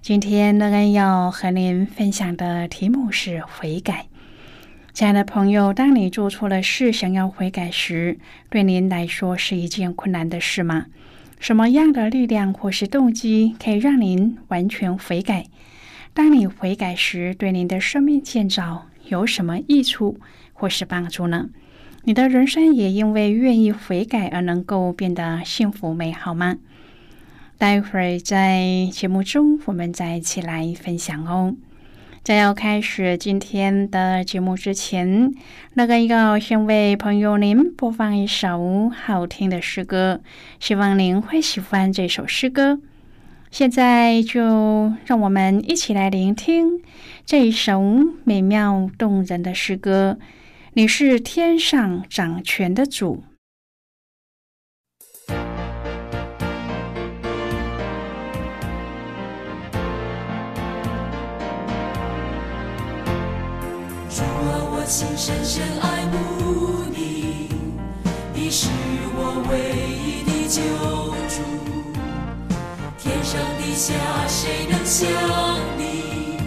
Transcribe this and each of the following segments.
今天，乐恩要和您分享的题目是悔改。亲爱的朋友，当你做错了事，想要悔改时，对您来说是一件困难的事吗？什么样的力量或是动机可以让您完全悔改？当你悔改时，对您的生命建造有什么益处或是帮助呢？你的人生也因为愿意悔改而能够变得幸福美好吗？待会儿在节目中，我们再一起来分享哦。在要开始今天的节目之前，那个要先为朋友您播放一首好听的诗歌，希望您会喜欢这首诗歌。现在就让我们一起来聆听这一首美妙动人的诗歌。你是天上掌权的主。心深深爱慕你，你是我唯一的救主。天上地下谁能像你？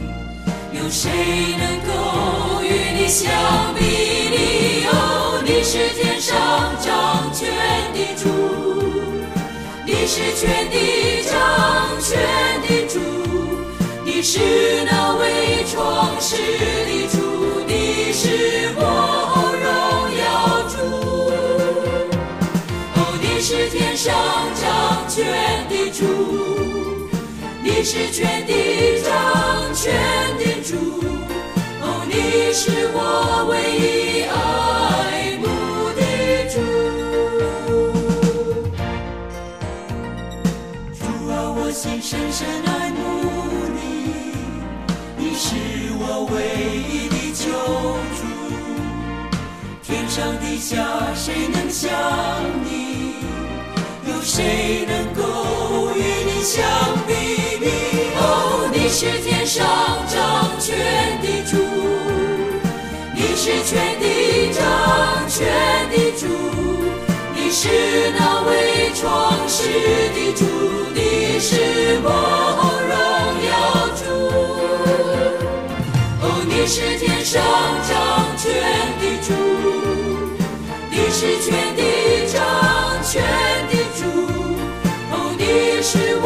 有谁能够与你相比你？哦，你是天上掌权的主，你是全地掌权的主，你是那为创世的主。是我荣耀主，哦，你是天上掌权的主，你是全地掌权的主，哦，你是我唯一爱慕的主。主啊，我心深深爱慕你，你是我唯一上地下谁能像你？有谁能够与你相比拟？哦，你是天上掌权的主，你是全地掌权的主，你是那位创世的主，你是我荣耀主。哦，你是天上掌是全地掌权的主，哦，你是我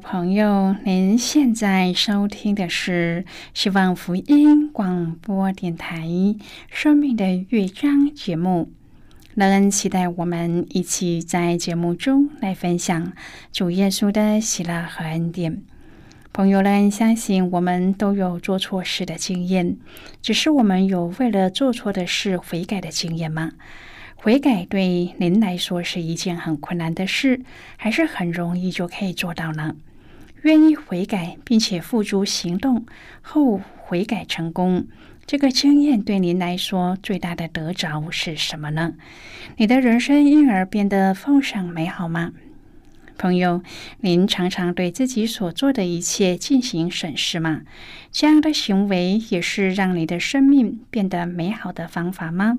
朋友，您现在收听的是希望福音广播电台《生命的乐章》节目。乐恩期待我们一起在节目中来分享主耶稣的喜乐和恩典。朋友们，相信我们都有做错事的经验，只是我们有为了做错的事悔改的经验吗？悔改对您来说是一件很困难的事，还是很容易就可以做到呢？愿意悔改并且付诸行动后悔改成功，这个经验对您来说最大的得着是什么呢？你的人生因而变得丰盛美好吗？朋友，您常常对自己所做的一切进行审视吗？这样的行为也是让你的生命变得美好的方法吗？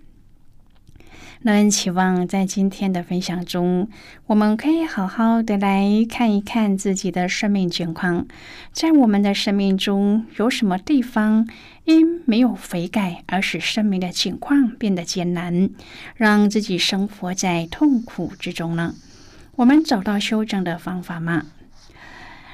乐恩期望在今天的分享中，我们可以好好的来看一看自己的生命情况，在我们的生命中有什么地方因没有悔改而使生命的情况变得艰难，让自己生活在痛苦之中呢？我们找到修正的方法吗？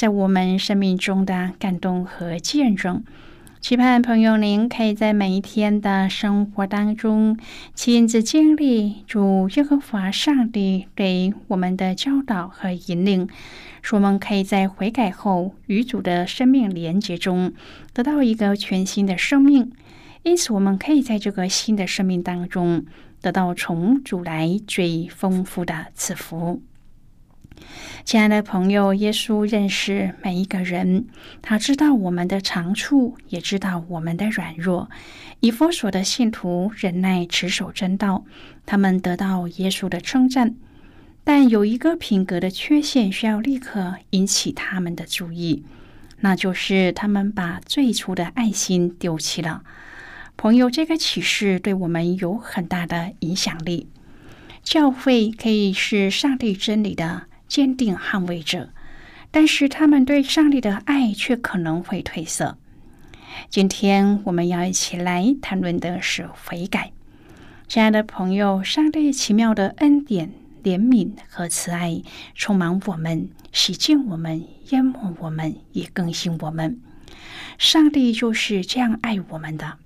在我们生命中的感动和见证，期盼朋友您可以在每一天的生活当中亲自经历主耶和华上帝对我们的教导和引领，使我们可以在悔改后与主的生命连接中得到一个全新的生命。因此，我们可以在这个新的生命当中得到从主来最丰富的赐福。亲爱的朋友，耶稣认识每一个人，他知道我们的长处，也知道我们的软弱。以佛所的信徒忍耐持守真道，他们得到耶稣的称赞。但有一个品格的缺陷需要立刻引起他们的注意，那就是他们把最初的爱心丢弃了。朋友，这个启示对我们有很大的影响力。教会可以是上帝真理的。坚定捍卫者，但是他们对上帝的爱却可能会褪色。今天我们要一起来谈论的是悔改。亲爱的朋友，上帝奇妙的恩典、怜悯和慈爱充满我们，洗净我们，淹没我们，也更新我们。上帝就是这样爱我们的。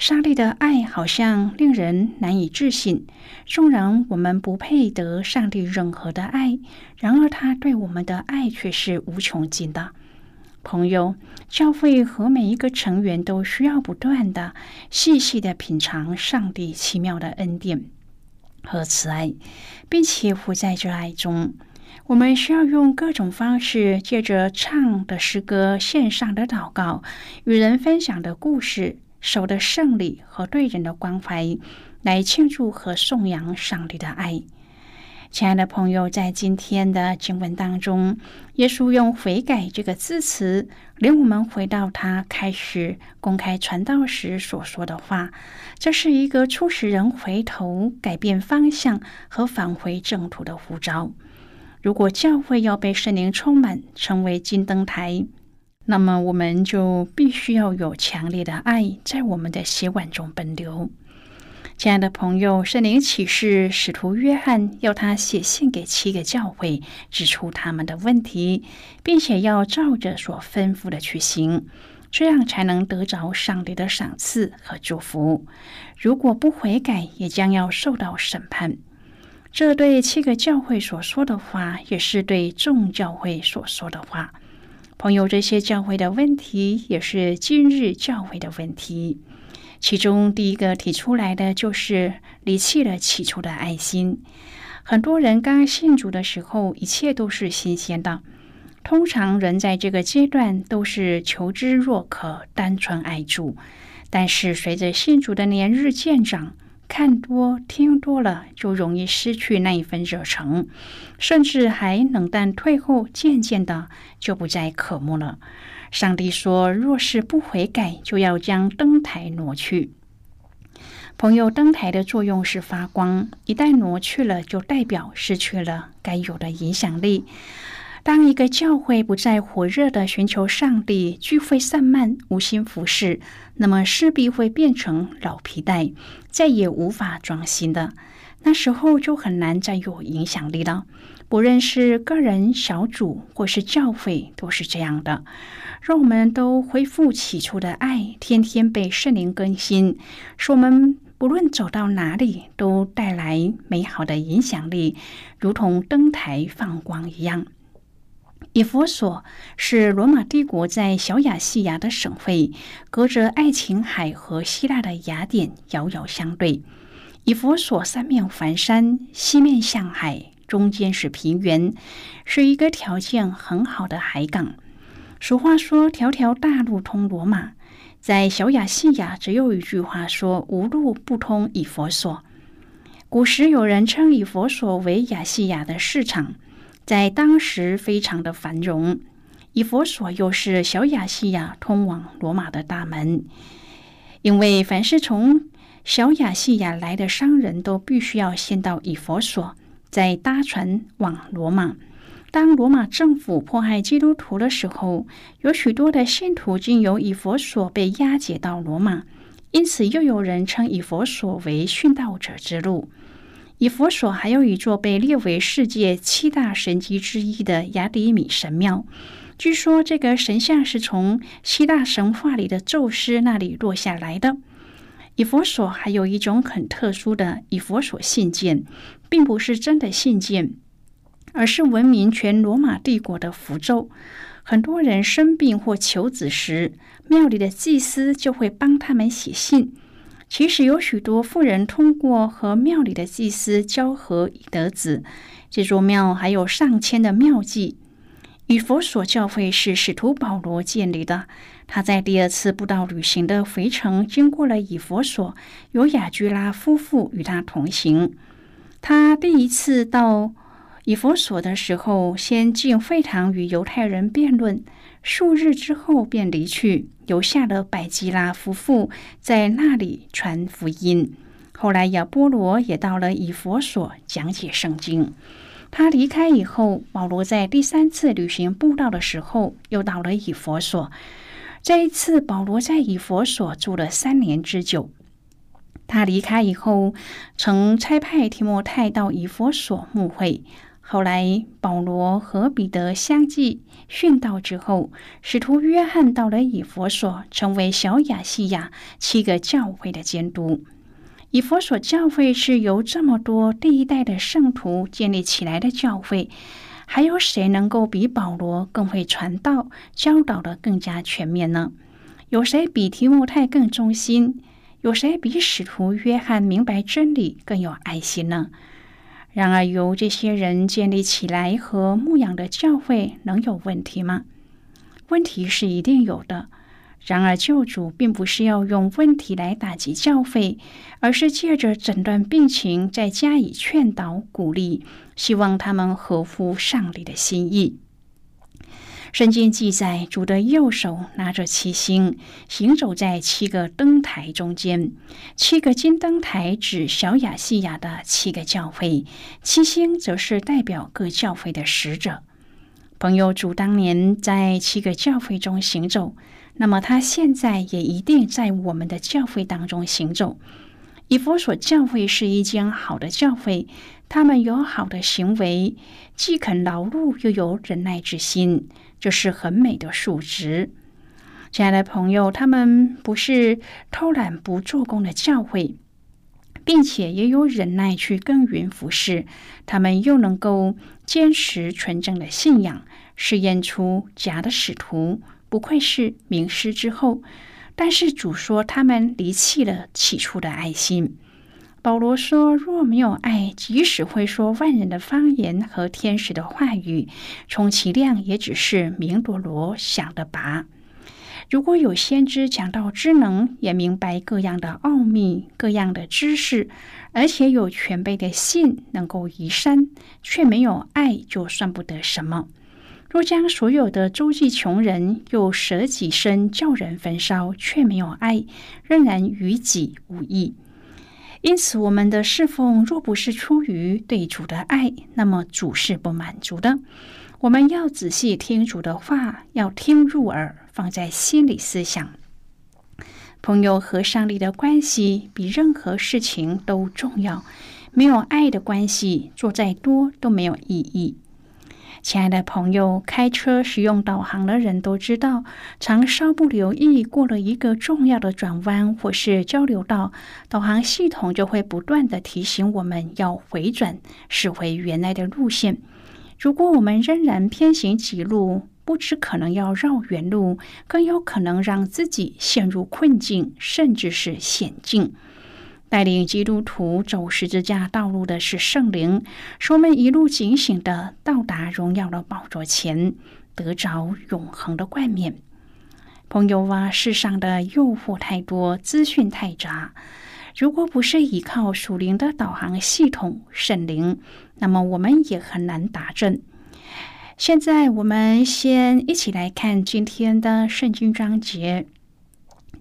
上帝的爱好像令人难以置信，纵然我们不配得上帝任何的爱，然而他对我们的爱却是无穷尽的。朋友，教会和每一个成员都需要不断的、细细的品尝上帝奇妙的恩典和慈爱，并且活在这爱中。我们需要用各种方式，借着唱的诗歌、线上的祷告、与人分享的故事。守的圣礼和对人的关怀，来庆祝和颂扬上帝的爱。亲爱的朋友，在今天的经文当中，耶稣用“悔改”这个字词，领我们回到他开始公开传道时所说的话。这是一个促使人回头、改变方向和返回正途的呼召。如果教会要被圣灵充满，成为金灯台，那么我们就必须要有强烈的爱在我们的血管中奔流。亲爱的朋友，圣灵启示使徒约翰要他写信给七个教会，指出他们的问题，并且要照着所吩咐的去行，这样才能得着上帝的赏赐和祝福。如果不悔改，也将要受到审判。这对七个教会所说的话，也是对众教会所说的话。朋友，这些教会的问题，也是今日教会的问题。其中第一个提出来的就是离弃了起初的爱心。很多人刚信主的时候，一切都是新鲜的。通常人在这个阶段都是求知若渴、单纯爱主。但是随着信主的年日渐长，看多听多了，就容易失去那一份热诚，甚至还冷淡退后，渐渐的就不再渴慕了。上帝说：“若是不悔改，就要将灯台挪去。”朋友，灯台的作用是发光，一旦挪去了，就代表失去了该有的影响力。当一个教会不再火热的寻求上帝，聚会散漫，无心服侍，那么势必会变成老皮带，再也无法装新的。那时候就很难再有影响力了。不论是个人、小组或是教会，都是这样的。让我们都恢复起初的爱，天天被圣灵更新，使我们不论走到哪里都带来美好的影响力，如同灯台放光一样。以佛所是罗马帝国在小亚细亚的省会，隔着爱琴海和希腊的雅典遥遥相对。以佛所三面环山，西面向海，中间是平原，是一个条件很好的海港。俗话说：“条条大路通罗马。”在小亚细亚，只有一句话说：“无路不通以佛所。”古时有人称以佛所为亚细亚的市场，在当时非常的繁荣。以佛所又是小亚细亚通往罗马的大门，因为凡是从小亚细亚来的商人都必须要先到以佛所，再搭船往罗马。当罗马政府迫害基督徒的时候，有许多的信徒经由以佛所被押解到罗马，因此又有人称以佛所为殉道者之路。以佛所还有一座被列为世界七大神迹之一的雅典米神庙，据说这个神像是从希腊神话里的宙斯那里落下来的。以佛所还有一种很特殊的以佛所信件，并不是真的信件。而是闻名全罗马帝国的符咒。很多人生病或求子时，庙里的祭司就会帮他们写信。其实有许多富人通过和庙里的祭司交合以得子。这座庙还有上千的庙妓。以佛所教会是使徒保罗建立的。他在第二次布道旅行的回程，经过了以佛所，有雅居拉夫妇与他同行。他第一次到。以佛所的时候，先进会堂与犹太人辩论，数日之后便离去，留下了百基拉夫妇在那里传福音。后来亚波罗也到了以佛所讲解圣经。他离开以后，保罗在第三次旅行布道的时候，又到了以佛所。这一次，保罗在以佛所住了三年之久。他离开以后，曾差派提摩太到以佛所牧会。后来，保罗和彼得相继殉道之后，使徒约翰到了以佛所，成为小亚细亚七个教会的监督。以佛所教会是由这么多第一代的圣徒建立起来的教会，还有谁能够比保罗更会传道、教导的更加全面呢？有谁比提摩太更忠心？有谁比使徒约翰明白真理、更有爱心呢？然而，由这些人建立起来和牧养的教会能有问题吗？问题是一定有的。然而，救主并不是要用问题来打击教会，而是借着诊断病情，再加以劝导、鼓励，希望他们合乎上帝的心意。圣经记载，主的右手拿着七星，行走在七个灯台中间。七个金灯台指小亚细亚的七个教会，七星则是代表各教会的使者。朋友，主当年在七个教会中行走。那么他现在也一定在我们的教会当中行走。以佛所教会是一间好的教会，他们有好的行为，既肯劳碌又有忍耐之心，这是很美的数值。亲爱的朋友，他们不是偷懒不做工的教会，并且也有忍耐去耕耘服侍，他们又能够坚持纯正的信仰，试验出假的使徒。不愧是名师之后，但是主说他们离弃了起初的爱心。保罗说：“若没有爱，即使会说万人的方言和天使的话语，充其量也只是明罗罗想的拔。如果有先知讲到知能，也明白各样的奥秘、各样的知识，而且有全备的信能够移山，却没有爱，就算不得什么。”若将所有的周济穷人，又舍己身叫人焚烧，却没有爱，仍然与己无益。因此，我们的侍奉若不是出于对主的爱，那么主是不满足的。我们要仔细听主的话，要听入耳，放在心里思想。朋友和上帝的关系比任何事情都重要。没有爱的关系，做再多都没有意义。亲爱的朋友，开车使用导航的人都知道，常稍不留意过了一个重要的转弯或是交流道，导航系统就会不断的提醒我们要回转，驶回原来的路线。如果我们仍然偏行几路，不只可能要绕远路，更有可能让自己陷入困境，甚至是险境。带领基督徒走十字架道路的是圣灵，使我们一路警醒的到达荣耀的宝座前，得着永恒的冠冕。朋友啊，世上的诱惑太多，资讯太杂，如果不是依靠属灵的导航系统圣灵，那么我们也很难达阵。现在，我们先一起来看今天的圣经章节。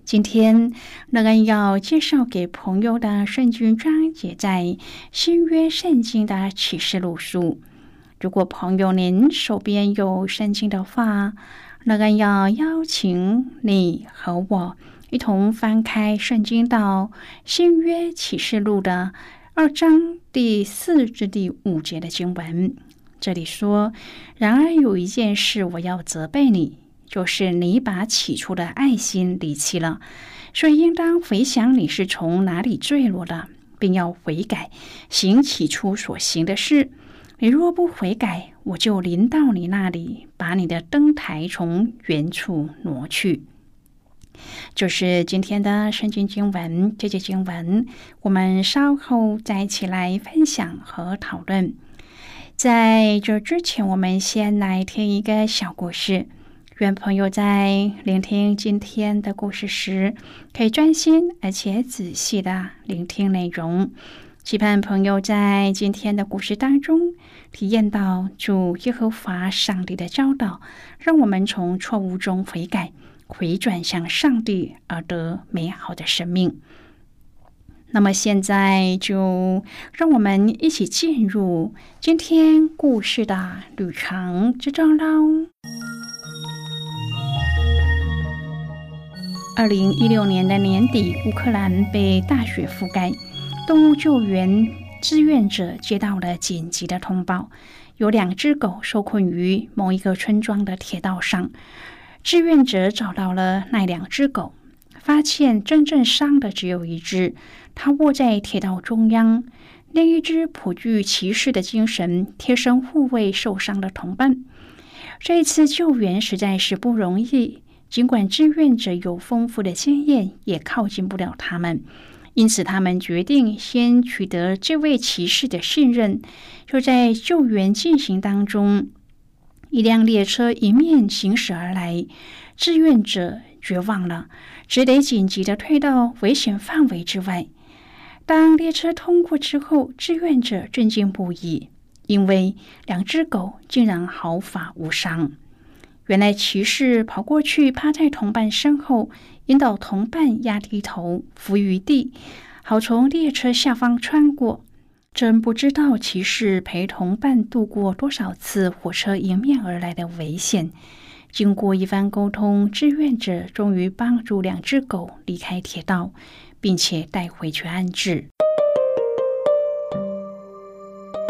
今天，乐恩要介绍给朋友的圣经章节在新约圣经的启示录书。如果朋友您手边有圣经的话，乐恩要邀请你和我一同翻开圣经到新约启示录的二章第四至第五节的经文。这里说：“然而有一件事，我要责备你。”就是你把起初的爱心离弃了，所以应当回想你是从哪里坠落的，并要悔改，行起初所行的事。你若不悔改，我就临到你那里，把你的灯台从原处挪去。就是今天的圣经经文，这节经文我们稍后再一起来分享和讨论。在这之前，我们先来听一个小故事。愿朋友在聆听今天的故事时，可以专心而且仔细的聆听内容。期盼朋友在今天的故事当中，体验到主耶和华上帝的教导，让我们从错误中悔改，回转向上帝，而得美好的生命。那么现在就让我们一起进入今天故事的旅程之中喽。二零一六年的年底，乌克兰被大雪覆盖。动物救援志愿者接到了紧急的通报，有两只狗受困于某一个村庄的铁道上。志愿者找到了那两只狗，发现真正伤的只有一只，它卧在铁道中央；另一只颇具骑士的精神，贴身护卫受伤的同伴。这一次救援实在是不容易。尽管志愿者有丰富的经验，也靠近不了他们，因此他们决定先取得这位骑士的信任。就在救援进行当中，一辆列车迎面行驶而来，志愿者绝望了，只得紧急的退到危险范围之外。当列车通过之后，志愿者震惊不已，因为两只狗竟然毫发无伤。原来骑士跑过去，趴在同伴身后，引导同伴压低头伏于地，好从列车下方穿过。真不知道骑士陪同伴度过多少次火车迎面而来的危险。经过一番沟通，志愿者终于帮助两只狗离开铁道，并且带回去安置。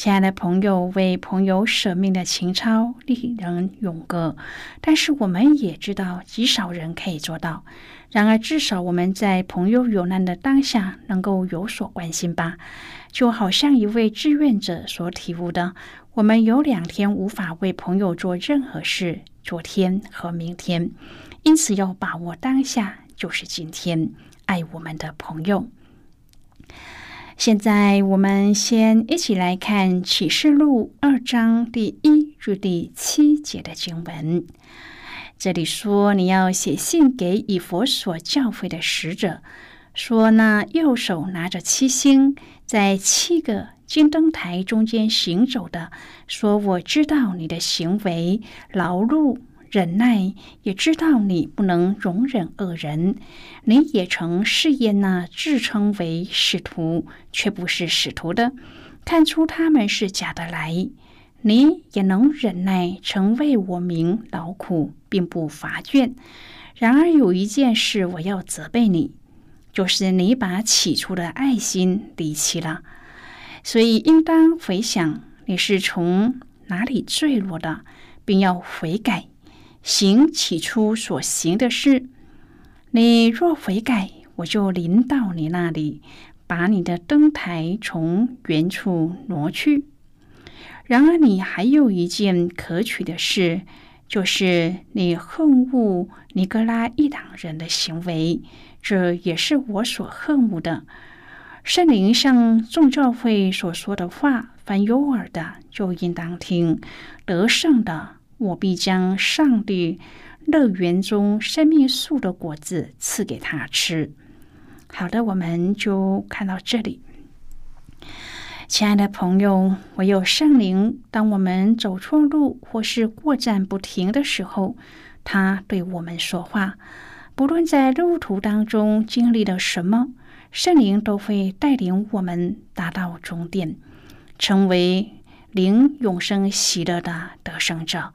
亲爱的朋友，为朋友舍命的情操令人永隔，但是我们也知道极少人可以做到。然而，至少我们在朋友有难的当下能够有所关心吧。就好像一位志愿者所体悟的，我们有两天无法为朋友做任何事，昨天和明天，因此要把握当下，就是今天，爱我们的朋友。现在我们先一起来看启示录二章第一至第七节的经文。这里说，你要写信给以佛所教诲的使者。说：“那右手拿着七星，在七个金灯台中间行走的，说：我知道你的行为劳碌忍耐，也知道你不能容忍恶人。你也曾试验那自称为使徒却不是使徒的，看出他们是假的来。你也能忍耐，曾为我名劳苦，并不乏倦。然而有一件事，我要责备你。”就是你把起初的爱心离弃了，所以应当回想你是从哪里坠落的，并要悔改，行起初所行的事。你若悔改，我就临到你那里，把你的灯台从原处挪去。然而你还有一件可取的事，就是你恨恶尼格拉一党人的行为。这也是我所恨恶的。圣灵向众教会所说的话，凡有耳的就应当听。得胜的，我必将上帝乐园中生命树的果子赐给他吃。好的，我们就看到这里。亲爱的朋友，唯有圣灵，当我们走错路或是过站不停的时候，他对我们说话。不论在路途当中经历了什么，圣灵都会带领我们达到终点，成为灵永生喜乐的得胜者。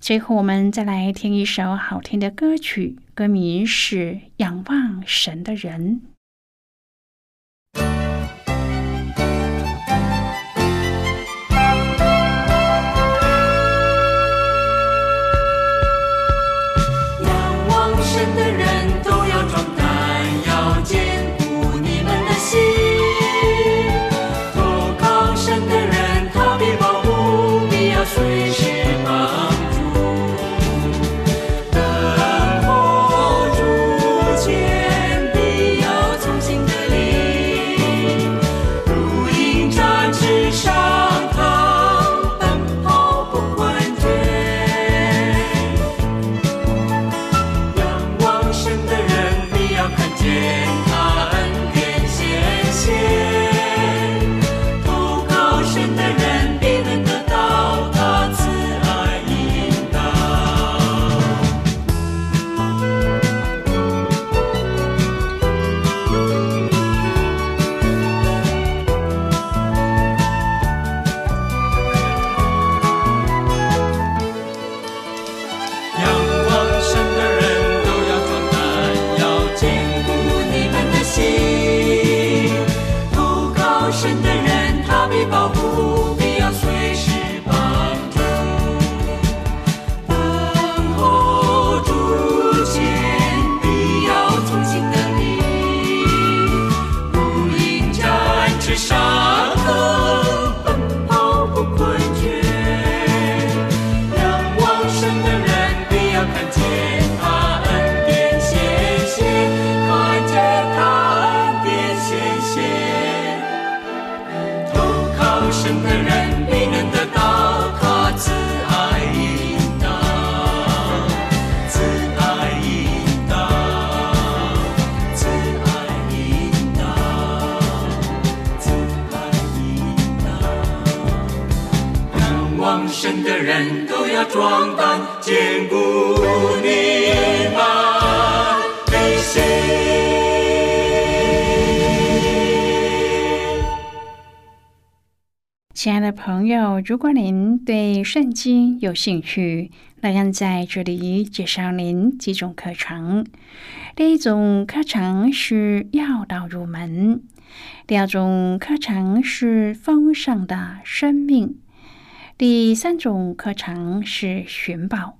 最后，我们再来听一首好听的歌曲，歌名是《仰望神的人》。亲爱的朋友，如果您对圣经有兴趣，那样在这里介绍您几种课程。第一种课程是要道入门，第二种课程是丰盛的生命，第三种课程是寻宝。